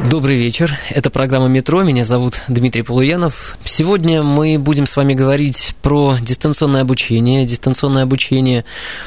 Добрый вечер. Это программа «Метро». Меня зовут Дмитрий Полуянов. Сегодня мы будем с вами говорить про дистанционное обучение. Дистанционное обучение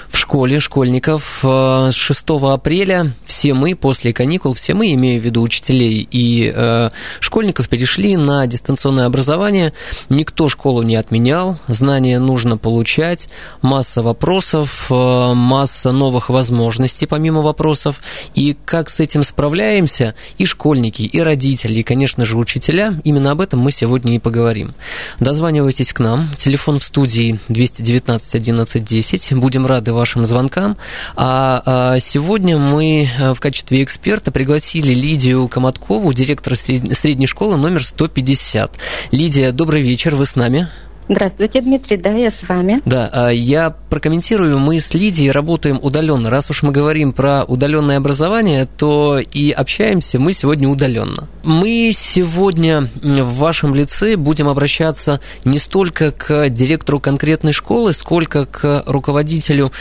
в школе школьников. С 6 апреля все мы, после каникул, все мы, имею в виду учителей и э, школьников, перешли на дистанционное образование. Никто школу не отменял. Знания нужно получать. Масса вопросов, э, масса новых возможностей помимо вопросов. И как с этим справляемся, и школьники школьники, и родители, и, конечно же, учителя. Именно об этом мы сегодня и поговорим. Дозванивайтесь к нам. Телефон в студии 219 11 10. Будем рады вашим звонкам. А, а сегодня мы э, в качестве эксперта пригласили Лидию Коматкову, директора средней школы номер 150. Лидия, добрый вечер, вы с нами? Здравствуйте, Дмитрий, да, я с вами. Да, а, я прокомментирую, мы с Лидией работаем удаленно. Раз уж мы говорим про удаленное образование, то и общаемся мы сегодня удаленно. Мы сегодня в вашем лице будем обращаться не столько к директору конкретной школы, сколько к руководителю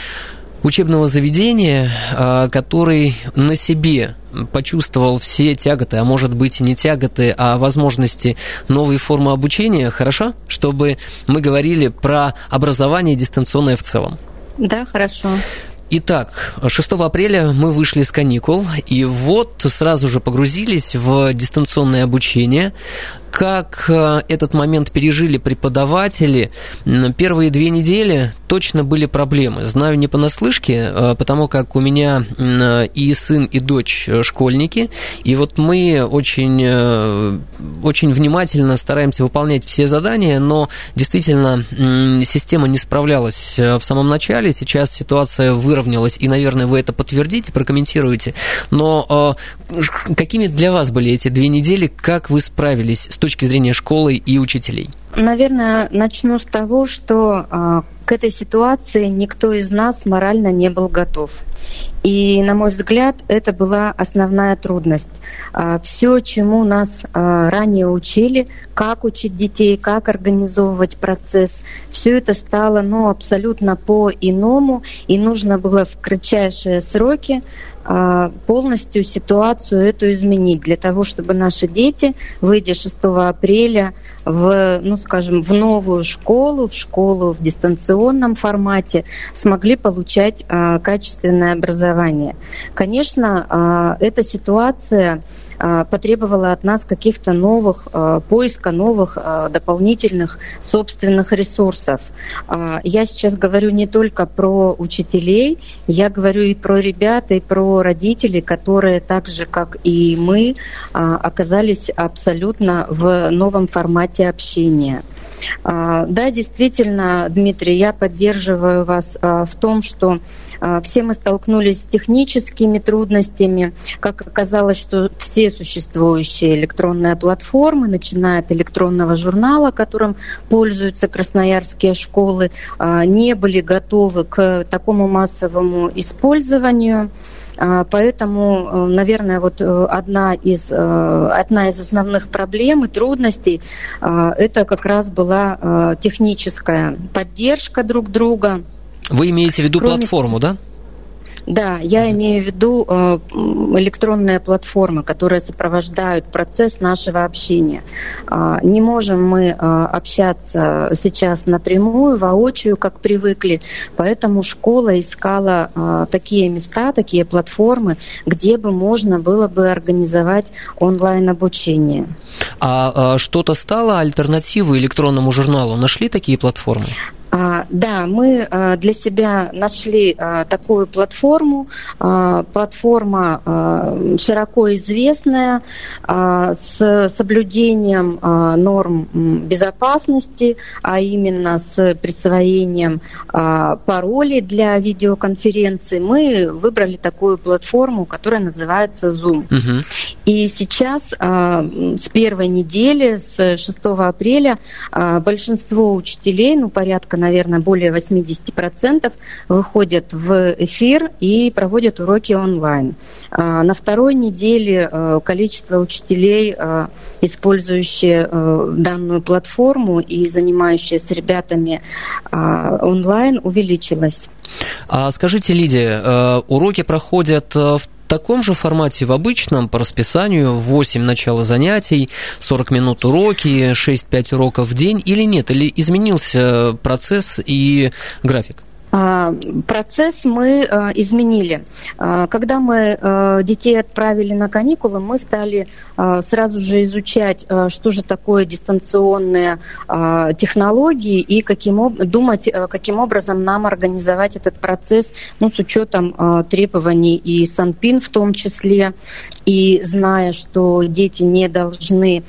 учебного заведения, а, который на себе почувствовал все тяготы, а может быть и не тяготы, а возможности новой формы обучения, хорошо? Чтобы мы говорили про образование дистанционное в целом. Да, хорошо. Итак, 6 апреля мы вышли с каникул, и вот сразу же погрузились в дистанционное обучение как э, этот момент пережили преподаватели. Первые две недели точно были проблемы. Знаю не понаслышке, э, потому как у меня и сын, и дочь э, школьники, и вот мы очень, очень внимательно стараемся выполнять все задания, но действительно система не справлялась в самом начале, сейчас ситуация выровнялась, и, наверное, вы это подтвердите, прокомментируете, но какими для вас были эти две недели, как вы справились? с точки зрения школы и учителей? Наверное, начну с того, что а, к этой ситуации никто из нас морально не был готов. И, на мой взгляд, это была основная трудность. А, Все, чему нас а, ранее учили, как учить детей, как организовывать процесс, все это стало ну, абсолютно по-иному, и нужно было в кратчайшие сроки полностью ситуацию эту изменить для того, чтобы наши дети, выйдя 6 апреля в, ну, скажем, в новую школу, в школу в дистанционном формате, смогли получать а, качественное образование. Конечно, а, эта ситуация а, потребовала от нас каких-то новых, а, поиска новых а, дополнительных собственных ресурсов. Я сейчас говорю не только про учителей, я говорю и про ребят, и про родителей, которые так же, как и мы, оказались абсолютно в новом формате общения. Да, действительно, Дмитрий, я поддерживаю вас в том, что все мы столкнулись с техническими трудностями. Как оказалось, что все существующие электронные платформы, начиная от электронного журнала, которым пользуются красноярские школы, а, не были готовы к такому массовому использованию. А, поэтому, э, наверное, вот э, одна из, э, одна из основных проблем и трудностей это как раз была техническая поддержка друг друга. Вы имеете в виду Кроме... платформу, да? Да, я имею в виду э, электронные платформы, которые сопровождают процесс нашего общения. А, не можем мы э, общаться сейчас напрямую, воочию, как привыкли, поэтому школа искала э, такие места, такие платформы, где бы можно было бы организовать онлайн-обучение. А, а что-то стало альтернативой электронному журналу? Нашли такие платформы? А, да, мы а, для себя нашли а, такую платформу. Платформа широко известная, с соблюдением норм безопасности, а именно с присвоением паролей для видеоконференции. Мы выбрали такую платформу, которая называется Zoom. Угу. И сейчас с первой недели, с 6 апреля, большинство учителей, ну, порядка, наверное, более 80% выходят в эфир и проводят уроки онлайн. А, на второй неделе э, количество учителей, э, использующие э, данную платформу и занимающие с ребятами а, онлайн, увеличилось. А скажите, Лидия, уроки проходят в в таком же формате в обычном, по расписанию, 8 начала занятий, 40 минут уроки, 6-5 уроков в день или нет? Или изменился процесс и график? А, процесс мы а, изменили. А, когда мы детей отправили на каникулы, мы стали сразу же изучать, что же такое дистанционные технологии и каким, думать, каким образом нам организовать этот процесс ну, с учетом требований и Санпин в том числе, и зная, что дети не должны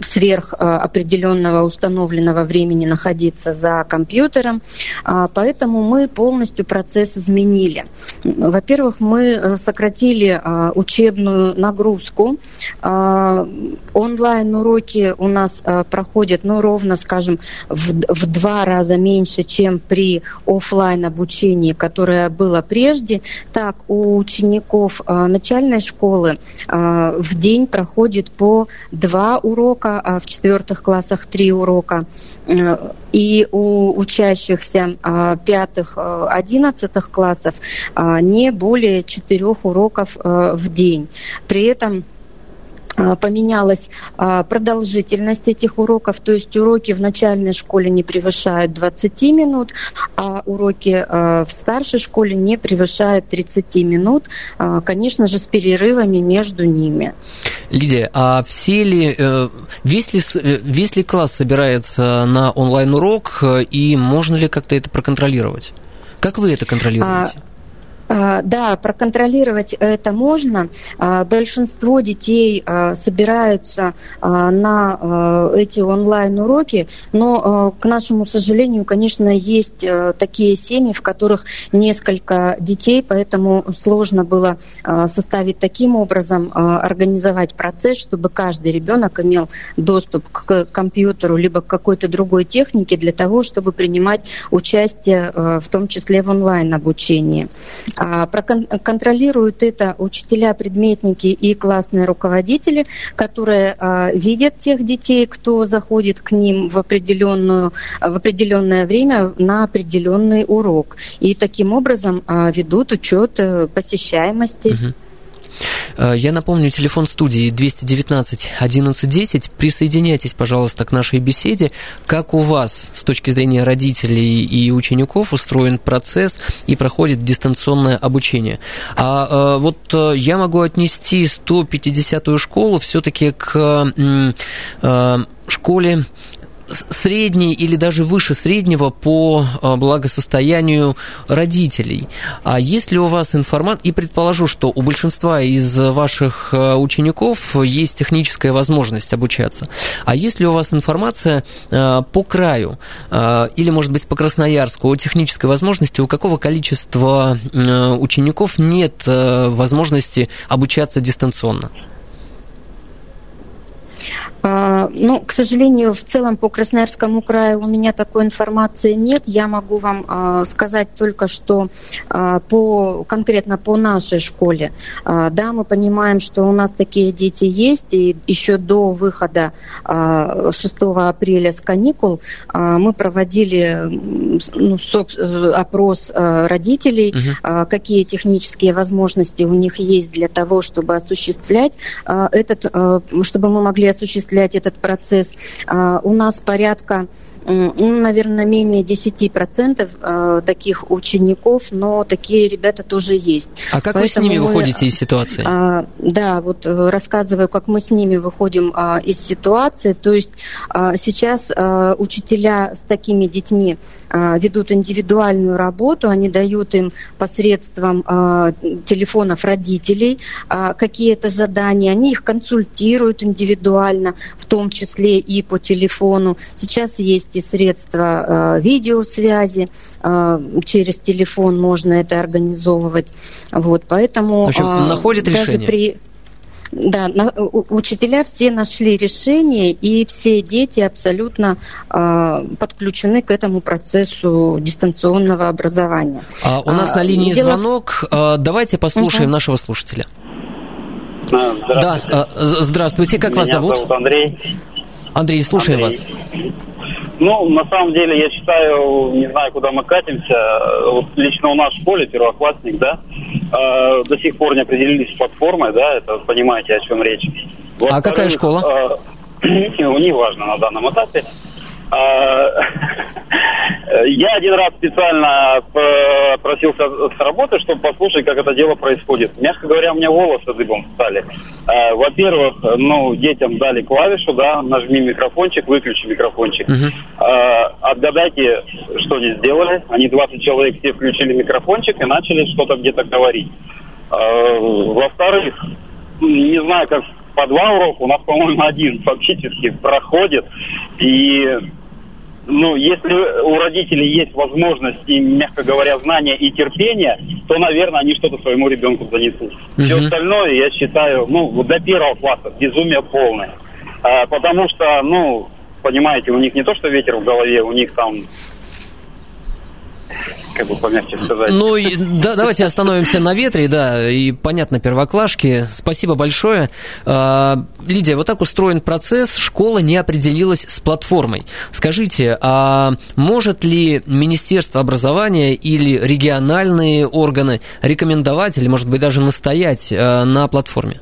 сверх определенного установленного времени находиться за компьютером. Поэтому Поэтому мы полностью процесс изменили. Во-первых, мы э, сократили а, учебную нагрузку. А, онлайн-уроки у нас а, проходят, ну, ровно, скажем, в, в два раза меньше, чем при офлайн обучении, которое было прежде. Так, у учеников начальной школы в день проходит по два урока, а в четвертых классах три урока. Э, и у учащихся а, пятых, э, одиннадцатых классов а, не более четырех уроков э, в день. При этом а, поменялась а, продолжительность этих уроков, то есть уроки в начальной школе не превышают 20 минут, а уроки а, в старшей школе не превышают 30 минут, конечно же, с перерывами между ними. Лидия, а все ли, э, весь ли, э, весь ли класс собирается на онлайн-урок, и можно ли как-то это проконтролировать? Как вы это контролируете? А, да, проконтролировать это можно. А, большинство детей а, собираются на эти онлайн-уроки, но, к нашему сожалению, конечно, есть такие семьи, в которых несколько детей, поэтому сложно было составить таким образом, организовать процесс, чтобы каждый ребенок имел доступ к компьютеру либо к какой-то другой технике для того, чтобы принимать участие, в том числе в онлайн-обучении. А, Контролируют это учителя, предметники и классные руководители, которые а, видят тех детей, кто заходит к ним в, определенную, в определенное время на определенный урок. И таким образом а, ведут учет э, посещаемости. Угу. Э, я напомню, телефон студии 219 1110. Присоединяйтесь, пожалуйста, к нашей беседе. Как у вас с точки зрения родителей и учеников устроен процесс и проходит дистанционное обучение? А э, вот э, я могу отнести 150-ю школу все-таки к школе средний или даже выше среднего по а, благосостоянию родителей. А есть ли у вас информация, и предположу, что у большинства из ваших а, учеников есть техническая возможность обучаться, а есть ли у вас информация а, по краю или, может быть, по Красноярску о технической возможности, у какого количества учеников нет возможности обучаться дистанционно? А, ну, к сожалению, в целом по Красноярскому краю у меня такой информации нет. Я могу вам а, сказать только, что а, по, конкретно по нашей школе, да, мы понимаем, что у нас такие дети есть, и еще до выхода 6 апреля с каникул мы проводили ну, опрос родителей, угу. какие технические возможности у них есть для того, чтобы осуществлять этот, чтобы мы могли осуществлять этот процесс. У нас порядка ну, наверное, менее 10% э, таких учеников, но такие ребята тоже есть. А как Поэтому вы с ними мы, выходите из ситуации? А, да, вот э, рассказываю, как мы с ними выходим а, из ситуации. То есть а, сейчас учителя с такими детьми ведут индивидуальную работу, они дают им посредством телефонов родителей какие-то задания, они их консультируют индивидуально, в том числе и по телефону. Сейчас есть и средства видеосвязи, через телефон можно это организовывать. Вот, поэтому в общем, находят даже решение. при да, на, учителя все нашли решение, и все дети абсолютно э, подключены к этому процессу дистанционного образования. А у нас а, на линии дело... звонок. А, давайте послушаем угу. нашего слушателя. А, здравствуйте. Да, здравствуйте. Как Меня вас зовут? зовут Андрей. Андрей, слушаем Андрей. вас. Ну, на самом деле, я считаю, не знаю, куда мы катимся. Вот лично у нас в школе, первоклассник, да, э, до сих пор не определились с платформой, да, это понимаете, о чем речь. Вот, а какая школа? Э, не важно на данном этапе. А, я один раз специально просился с работы, чтобы послушать, как это дело происходит. Мягко говоря, у меня волосы дыбом стали. А, во-первых, ну, детям дали клавишу, да, нажми микрофончик, выключи микрофончик. Угу. Отгадайте, что они сделали. Они 20 человек все включили микрофончик и начали что-то где-то говорить. Во-вторых, не знаю, как по два урока, у нас, по-моему, один фактически проходит. И ну, если у родителей есть возможность и, мягко говоря, знания и терпение, то, наверное, они что-то своему ребенку занесут. Угу. Все остальное, я считаю, ну, до первого класса безумие полное. А, потому что, ну, понимаете, у них не то, что ветер в голове, у них там как бы помягче сказать. Ну, и, да, давайте остановимся на ветре, да, и понятно, первоклашки. Спасибо большое. А, Лидия, вот так устроен процесс, школа не определилась с платформой. Скажите, а может ли Министерство образования или региональные органы рекомендовать или, может быть, даже настоять а, на платформе?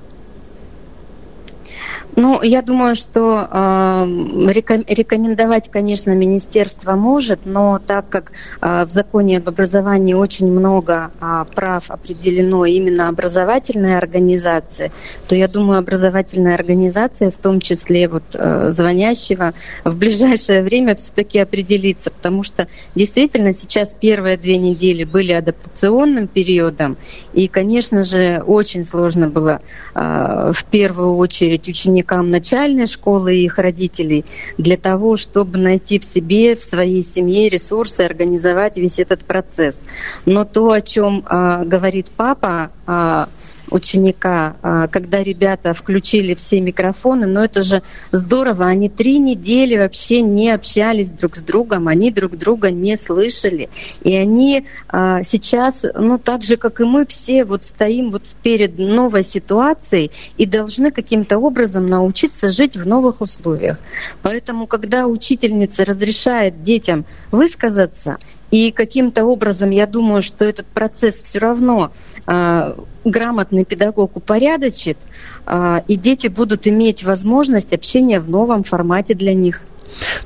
Ну, я думаю, что э, рекомендовать, конечно, министерство может, но так как э, в законе об образовании очень много э, прав определено именно образовательной организации, то я думаю, образовательная организация, в том числе вот э, звонящего, в ближайшее время все-таки определится, потому что действительно сейчас первые две недели были адаптационным периодом, и, конечно же, очень сложно было э, в первую очередь ученикам ученикам начальной школы и их родителей для того, чтобы найти в себе, в своей семье ресурсы, организовать весь этот процесс. Но то, о чем э, говорит папа, э, ученика, а, когда ребята включили все микрофоны, но это же здорово, они три недели вообще не общались друг с другом, они друг друга не слышали, и они а, сейчас, ну так же, как и мы все, вот стоим вот перед новой ситуацией и должны каким-то образом научиться жить в новых условиях. Поэтому, когда учительница разрешает детям высказаться, и каким-то образом, я думаю, что этот процесс все равно э, грамотный педагог упорядочит, э, и дети будут иметь возможность общения в новом формате для них.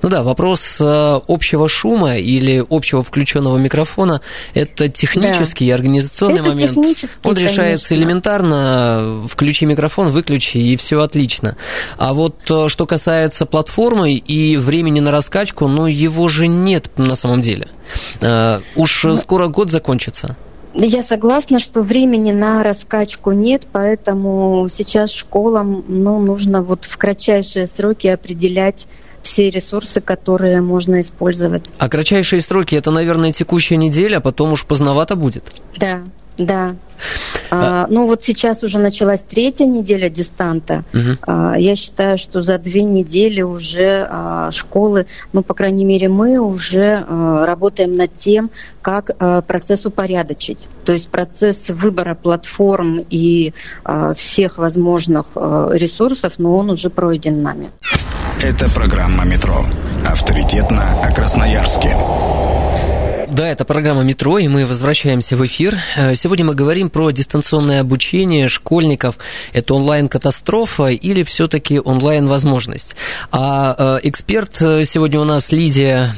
Ну да, вопрос э, общего шума или общего включенного микрофона – это технический да. и организационный это момент. Он решается конечно. элементарно, включи микрофон, выключи, и все отлично. А вот э, что касается платформы и времени на раскачку, ну его же нет на самом деле. Э, уж ну, скоро год закончится. Я согласна, что времени на раскачку нет, поэтому сейчас школам ну, нужно вот в кратчайшие сроки определять все ресурсы, которые можно использовать. А кратчайшие сроки это, наверное, текущая неделя, а потом уж поздновато будет. Да, да. А, ну вот сейчас уже началась третья неделя дистанта. Угу. А, я считаю, что за две недели уже а, школы, ну по крайней мере мы уже а, работаем над тем, как а, процесс упорядочить. То есть процесс выбора платформ и а, всех возможных а, ресурсов, но он уже пройден нами. Это программа «Метро». Авторитетно о Красноярске. Да, это программа «Метро», и мы возвращаемся в эфир. Э, сегодня мы говорим про дистанционное обучение школьников. Это онлайн-катастрофа или все-таки онлайн-возможность? А э, эксперт сегодня у нас Лидия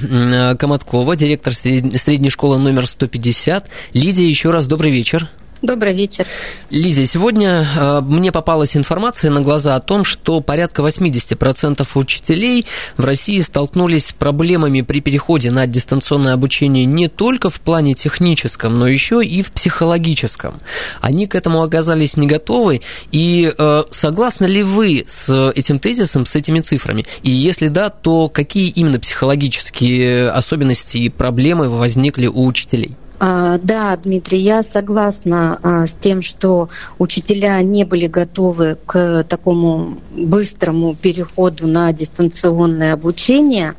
Коматкова, директор средней школы номер 150. Лидия, еще раз добрый вечер. Добрый вечер. Лиза, сегодня э, мне попалась информация на глаза о том, что порядка 80% учителей в России столкнулись с проблемами при переходе на дистанционное обучение не только в плане техническом, но еще и в психологическом. Они к этому оказались не готовы. И э, согласны ли вы с этим тезисом, с этими цифрами? И если да, то какие именно психологические особенности и проблемы возникли у учителей? А, да, Дмитрий, я согласна а, с тем, что учителя не были готовы к такому быстрому переходу на дистанционное обучение,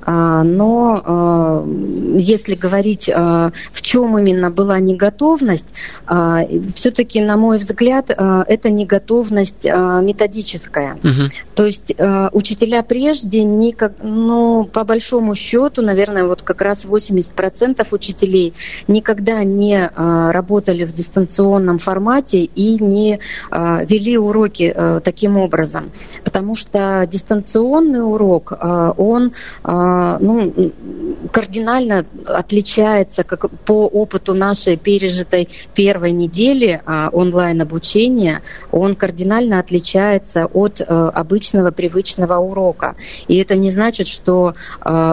а, но если говорить, в чем именно была неготовность, все-таки, на мой взгляд, это неготовность методическая. Угу. То есть учителя прежде, никак, ну, по большому счету, наверное, вот как раз 80% учителей никогда не а, работали в дистанционном формате и не а, вели уроки а, таким образом. Потому что дистанционный урок, он ну, кардинально отличается как по опыту нашей пережитой первой недели онлайн-обучения, он кардинально отличается от обычного привычного урока. И это не значит, что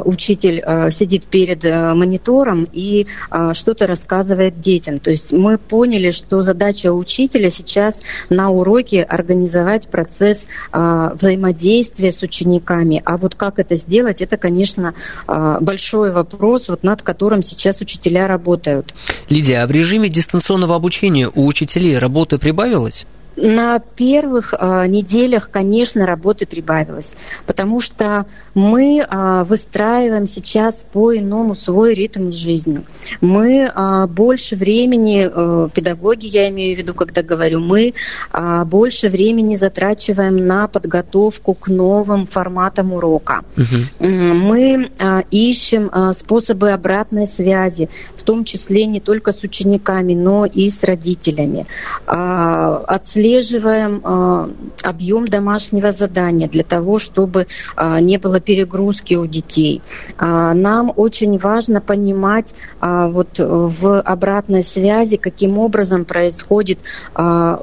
учитель сидит перед монитором и что-то рассказывает детям. То есть мы поняли, что задача учителя сейчас на уроке организовать процесс э, взаимодействия с учениками. А вот как это сделать, это, конечно, э, большой вопрос, вот над которым сейчас учителя работают. Лидия, а в режиме дистанционного обучения у учителей работы прибавилось? На первых э, неделях, конечно, работы прибавилось, потому что мы э, выстраиваем сейчас по-иному свой ритм жизни. Мы э, больше времени, э, педагоги я имею в виду, когда говорю, мы э, больше времени затрачиваем на подготовку к новым форматам урока. Угу. Мы э, ищем э, способы обратной связи, в том числе не только с учениками, но и с родителями. Э, отслеживаем э, объем домашнего задания для того, чтобы э, не было перегрузки у детей. Э, нам очень важно понимать э, вот в обратной связи, каким образом происходит э,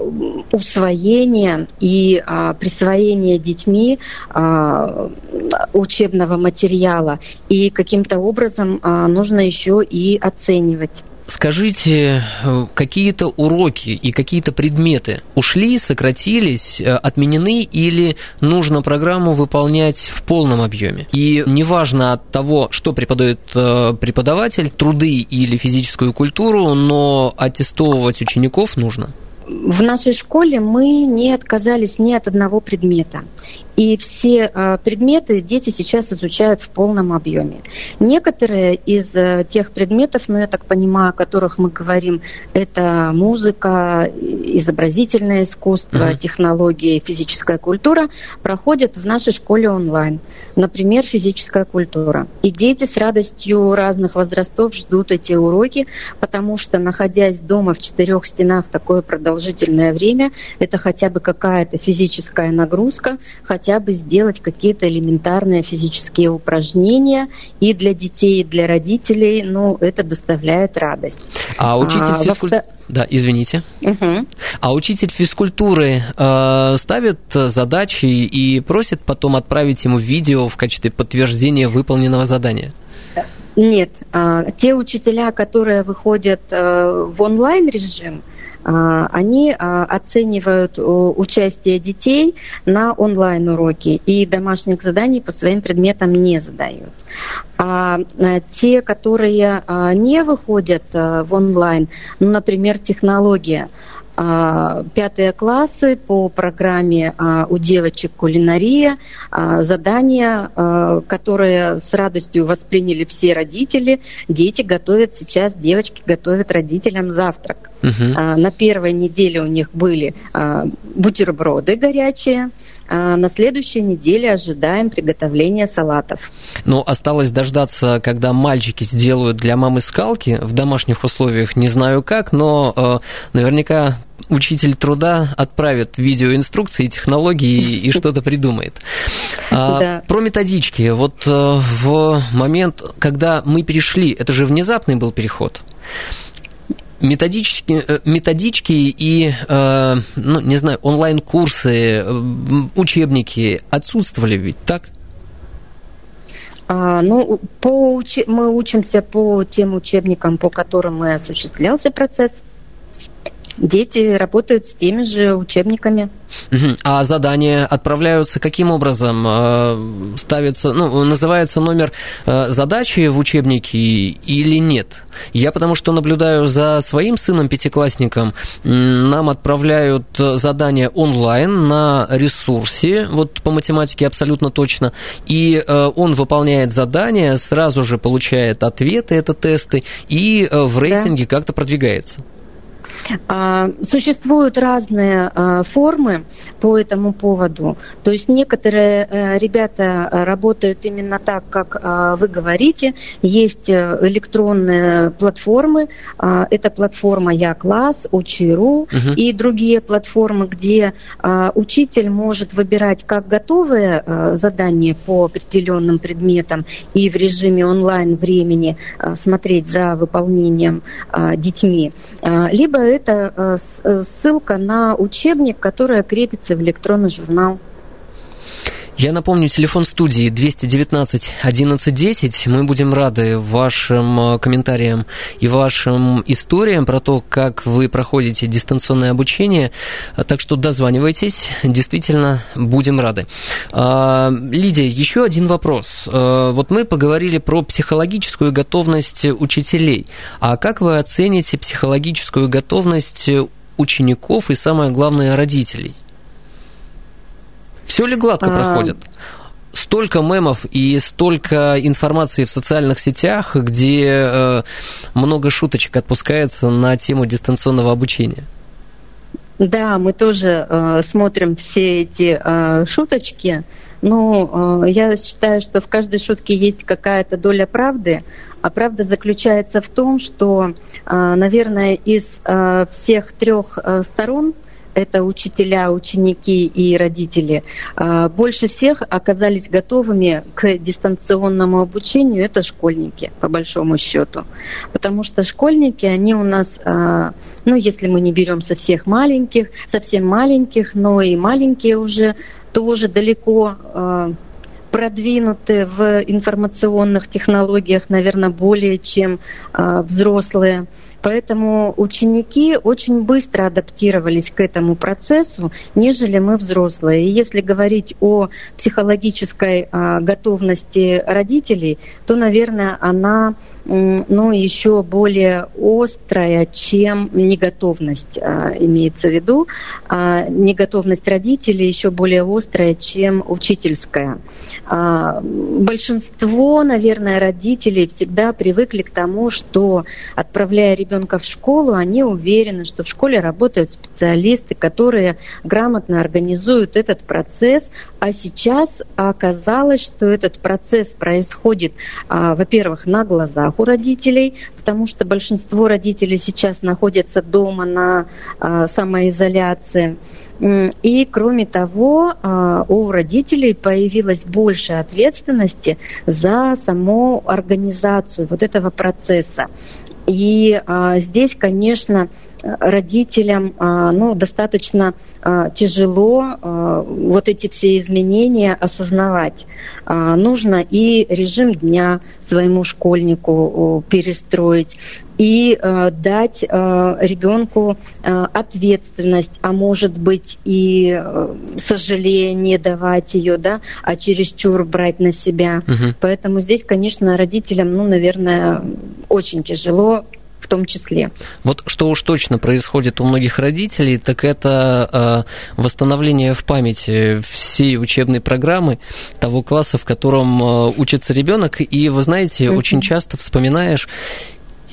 усвоение и э, присвоение детьми э, учебного материала. И каким-то образом э, нужно еще и оценивать. Скажите, э, какие-то уроки и какие-то предметы ушли, сократились, э, отменены или нужно программу выполнять в полном объеме? И неважно от того, что преподает э, преподаватель, труды или физическую культуру, но аттестовывать учеников нужно? В нашей школе мы не отказались ни от одного предмета. И все а, предметы дети сейчас изучают в полном объеме. Некоторые из э, тех предметов, ну я так понимаю, о которых мы говорим, это музыка, изобразительное искусство, uh-huh. технологии, физическая культура, проходят в нашей школе онлайн. Например, физическая культура. И дети с радостью разных возрастов ждут эти уроки, потому что, находясь дома в четырех стенах такое продолжительное время, это хотя бы какая-то физическая нагрузка, хотя бы сделать какие-то элементарные физические упражнения и для детей, и для родителей, ну, это доставляет радость. А учитель а, физкультуры... Да, извините. Угу. А учитель физкультуры э, ставит задачи и просит потом отправить ему видео в качестве подтверждения выполненного задания? Нет, а, те учителя, которые выходят э, в онлайн режим, а, они а, оценивают участие детей на онлайн-уроки и домашних заданий по своим предметам не задают. А те, которые не выходят в онлайн, ну, например, технология, а, пятые классы по программе а, у девочек кулинария, а, задания, которые с радостью восприняли все родители. Дети готовят сейчас, девочки готовят родителям завтрак. Угу. На первой неделе у них были бутерброды горячие, а на следующей неделе ожидаем приготовления салатов. Ну, осталось дождаться, когда мальчики сделают для мамы скалки в домашних условиях, не знаю как, но э, наверняка учитель труда отправит видеоинструкции, технологии и что-то придумает. А, да. Про методички. Вот э, в момент, когда мы перешли, это же внезапный был переход методички, э, методички и, э, ну, не знаю, онлайн-курсы, учебники отсутствовали ведь, так? А, ну, по, мы учимся по тем учебникам, по которым и осуществлялся процесс дети работают с теми же учебниками. А задания отправляются каким образом? Э, ставится, ну, называется номер э, задачи в учебнике или нет? Я потому что наблюдаю за своим сыном пятиклассником, нам отправляют задания онлайн на ресурсе, вот по математике абсолютно точно, и э, он выполняет задания, сразу же получает ответы, это тесты, и в рейтинге да. как-то продвигается. А, существуют разные а, формы по этому поводу. То есть некоторые э, ребята работают именно так, как а, вы говорите. Есть э, электронные платформы. Это платформа Я класс, Учи.ру угу. и другие платформы, где учитель может выбирать как готовые задания по определенным предметам и в режиме онлайн времени смотреть за выполнением детьми, либо это э, э, ссылка на учебник, которая крепится в электронный журнал. Я напомню, телефон студии 219 1110. Мы будем рады вашим э, комментариям и вашим историям про то, как вы проходите дистанционное обучение. Так что дозванивайтесь, действительно будем рады. А, Лидия, еще один вопрос. А, вот мы поговорили про психологическую готовность учителей. А как вы оцените психологическую готовность учеников и, самое главное, родителей? Все ли гладко а... проходит? Столько мемов и столько информации в социальных сетях, где э, много шуточек отпускается на тему дистанционного обучения. Да, мы тоже э, смотрим все эти э, шуточки. Но э, я считаю, что в каждой шутке есть какая-то доля правды, а правда заключается в том, что, э, наверное, из э, всех трех э, сторон это учителя, ученики и родители, а, больше всех оказались готовыми к дистанционному обучению, это школьники, по большому счету. Потому что школьники, они у нас, а, ну, если мы не берем со всех маленьких, совсем маленьких, но и маленькие уже тоже далеко а, продвинуты в информационных технологиях, наверное, более чем взрослые. Поэтому ученики очень быстро адаптировались к этому процессу, нежели мы взрослые. И если говорить о психологической а, готовности родителей, то, наверное, она ну, еще более острая, чем неготовность а, имеется в виду. А, неготовность родителей еще более острая, чем учительская. А, большинство, наверное, родителей всегда привыкли к тому, что, отправляя ребенка в школу, они уверены, что в школе работают специалисты, которые грамотно организуют этот процесс. А сейчас оказалось, что этот процесс происходит, во-первых, на глазах у родителей, потому что большинство родителей сейчас находятся дома на а, самоизоляции. И кроме того, а, у родителей появилась больше ответственности за саму организацию вот этого процесса. И а, здесь, конечно, родителям а, ну, достаточно а, тяжело а, вот эти все изменения осознавать. Нужно и режим дня своему школьнику перестроить, и дать ребенку ответственность, а может быть и сожаление давать ее, да, а чересчур брать на себя. Угу. Поэтому здесь, конечно, родителям, ну, наверное, очень тяжело в том числе. Вот что уж точно происходит у многих родителей, так это э, восстановление в памяти всей учебной программы того класса, в котором э, учится ребенок. И вы знаете, mm-hmm. очень часто вспоминаешь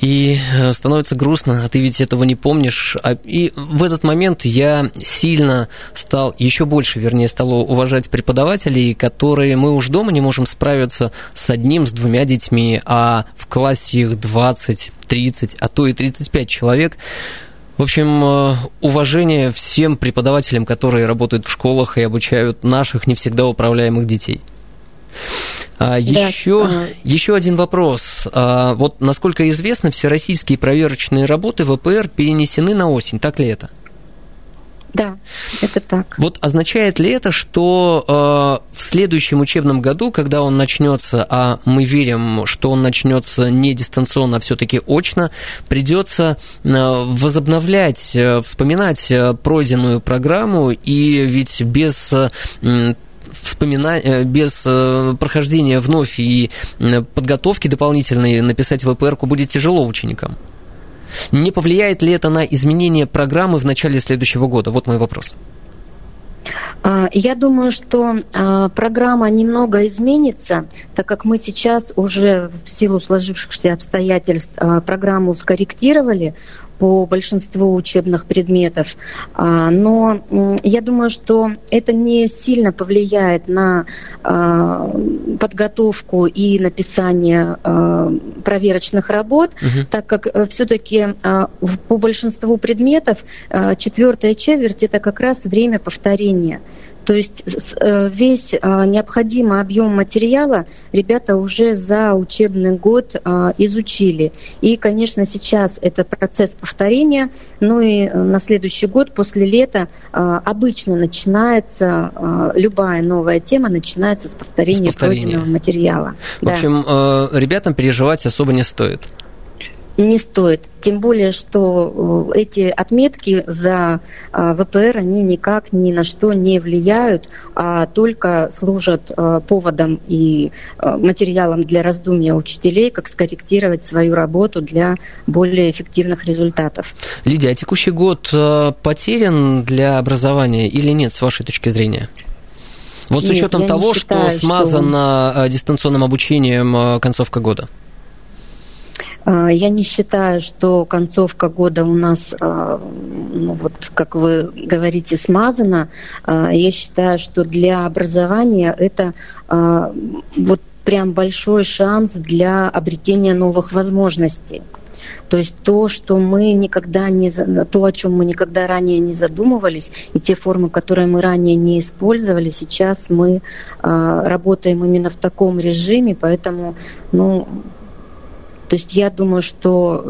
И э, становится грустно, а ты ведь этого не помнишь. А, и в этот момент я сильно стал, еще больше, вернее, стал уважать преподавателей, которые мы уж дома не можем справиться с одним, с двумя детьми, а в классе их 20, 30, а то и 35 человек. В общем, э, уважение всем преподавателям, которые работают в школах и обучают наших не всегда управляемых детей. А, еще, да. еще один вопрос. А, вот, насколько известно, все российские проверочные работы ВПР перенесены на осень, так ли это? Да, это так. Вот означает ли это, что э, в следующем учебном году, когда он начнется, а мы верим, что он начнется не дистанционно, а все-таки очно, придется э, возобновлять, э, вспоминать э, пройденную программу, и ведь без э, вспоминать, э, без э, прохождения вновь и подготовки дополнительной написать ВПР будет тяжело ученикам. Не повлияет ли это на изменение программы в начале следующего года? Вот мой вопрос. А, я думаю, что а, программа немного изменится, так как мы сейчас уже в силу сложившихся обстоятельств а, программу скорректировали по большинству учебных предметов. А, но я думаю, что это не сильно повлияет на а, подготовку и написание а, проверочных работ, угу. так как э, все-таки по большинству предметов четвертая четверть это как раз время повторения. То есть э, весь а, необходимый объем материала ребята уже за учебный год а, изучили. И, конечно, сейчас это процесс повторения, ну и э, на следующий год, после лета, а, обычно начинается, любая новая тема начинается с повторения, с повторения. пройденного материала. В общем, да. Э, ребятам переживать особо не стоит не стоит. Тем более, что э, эти отметки за э, ВПР, они никак ни на что не влияют, а только служат э, поводом и материалом для раздумья учителей, как скорректировать свою работу для более эффективных результатов. Лидия, а текущий год потерян для образования или нет, с вашей точки зрения? Вот с учетом нет, того, считаю, что смазано что... дистанционным обучением концовка года. А, я не считаю, что концовка года у нас, а, ну вот, как вы говорите, смазана. А, я считаю, что для образования это вот прям большой шанс для обретения новых возможностей. То есть то, что мы никогда не, то, о чем мы никогда ранее не задумывались, и те формы, которые мы ранее не использовали, сейчас мы работаем именно в таком режиме, поэтому, ну, то есть я думаю, что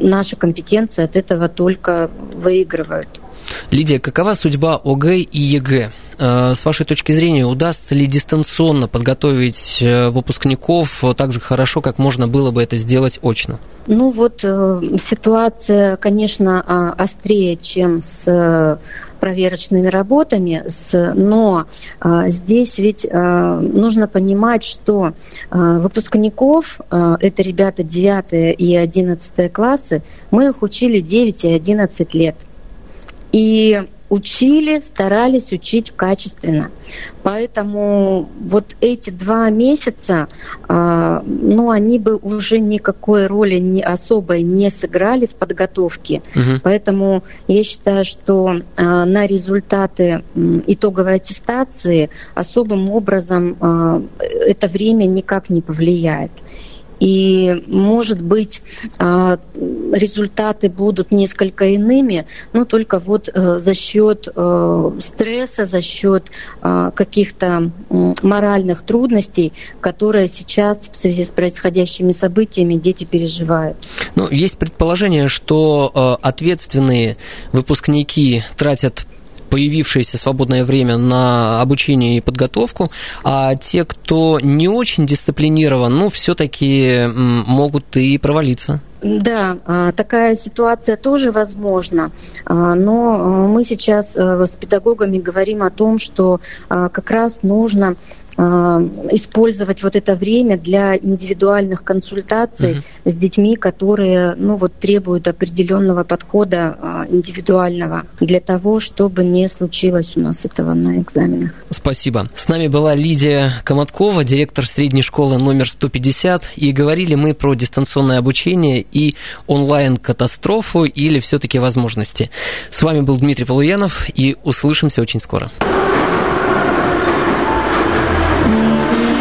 наши компетенции от этого только выигрывают. Лидия, какова судьба ОГЭ и ЕГЭ? Э, с вашей точки зрения, удастся ли дистанционно подготовить э, выпускников так же хорошо, как можно было бы это сделать очно? Ну вот э, ситуация, конечно, а, острее, чем с проверочными работами, но здесь ведь нужно понимать, что выпускников, это ребята 9 и 11 классы, мы их учили 9 и 11 лет. И учили, старались учить качественно. Поэтому вот эти два месяца, а, ну, они бы уже никакой роли не особой не сыграли в подготовке. Угу. Поэтому я считаю, что а, на результаты итоговой аттестации особым образом а, это время никак не повлияет. И, может быть, а, результаты будут несколько иными, но только вот э, за счет э, стресса, за счет а, каких-то моральных трудностей, которые сейчас в связи с происходящими событиями дети переживают. Ну, есть предположение, что э, ответственные выпускники тратят появившееся свободное время на обучение и подготовку, а те, кто не очень дисциплинирован, ну, все-таки могут и провалиться. Да, а, такая ситуация тоже возможна, а, но мы сейчас э, с педагогами говорим о том, что а, как раз нужно а, использовать вот это время для индивидуальных консультаций угу. с детьми, которые ну, вот, требуют определенного подхода а, индивидуального для того, чтобы не случилось у нас этого на экзаменах. Спасибо. С нами была Лидия Коматкова, директор средней школы номер 150, и говорили мы про дистанционное обучение и онлайн-катастрофу или все-таки возможности. С вами был Дмитрий Полуянов и услышимся очень скоро.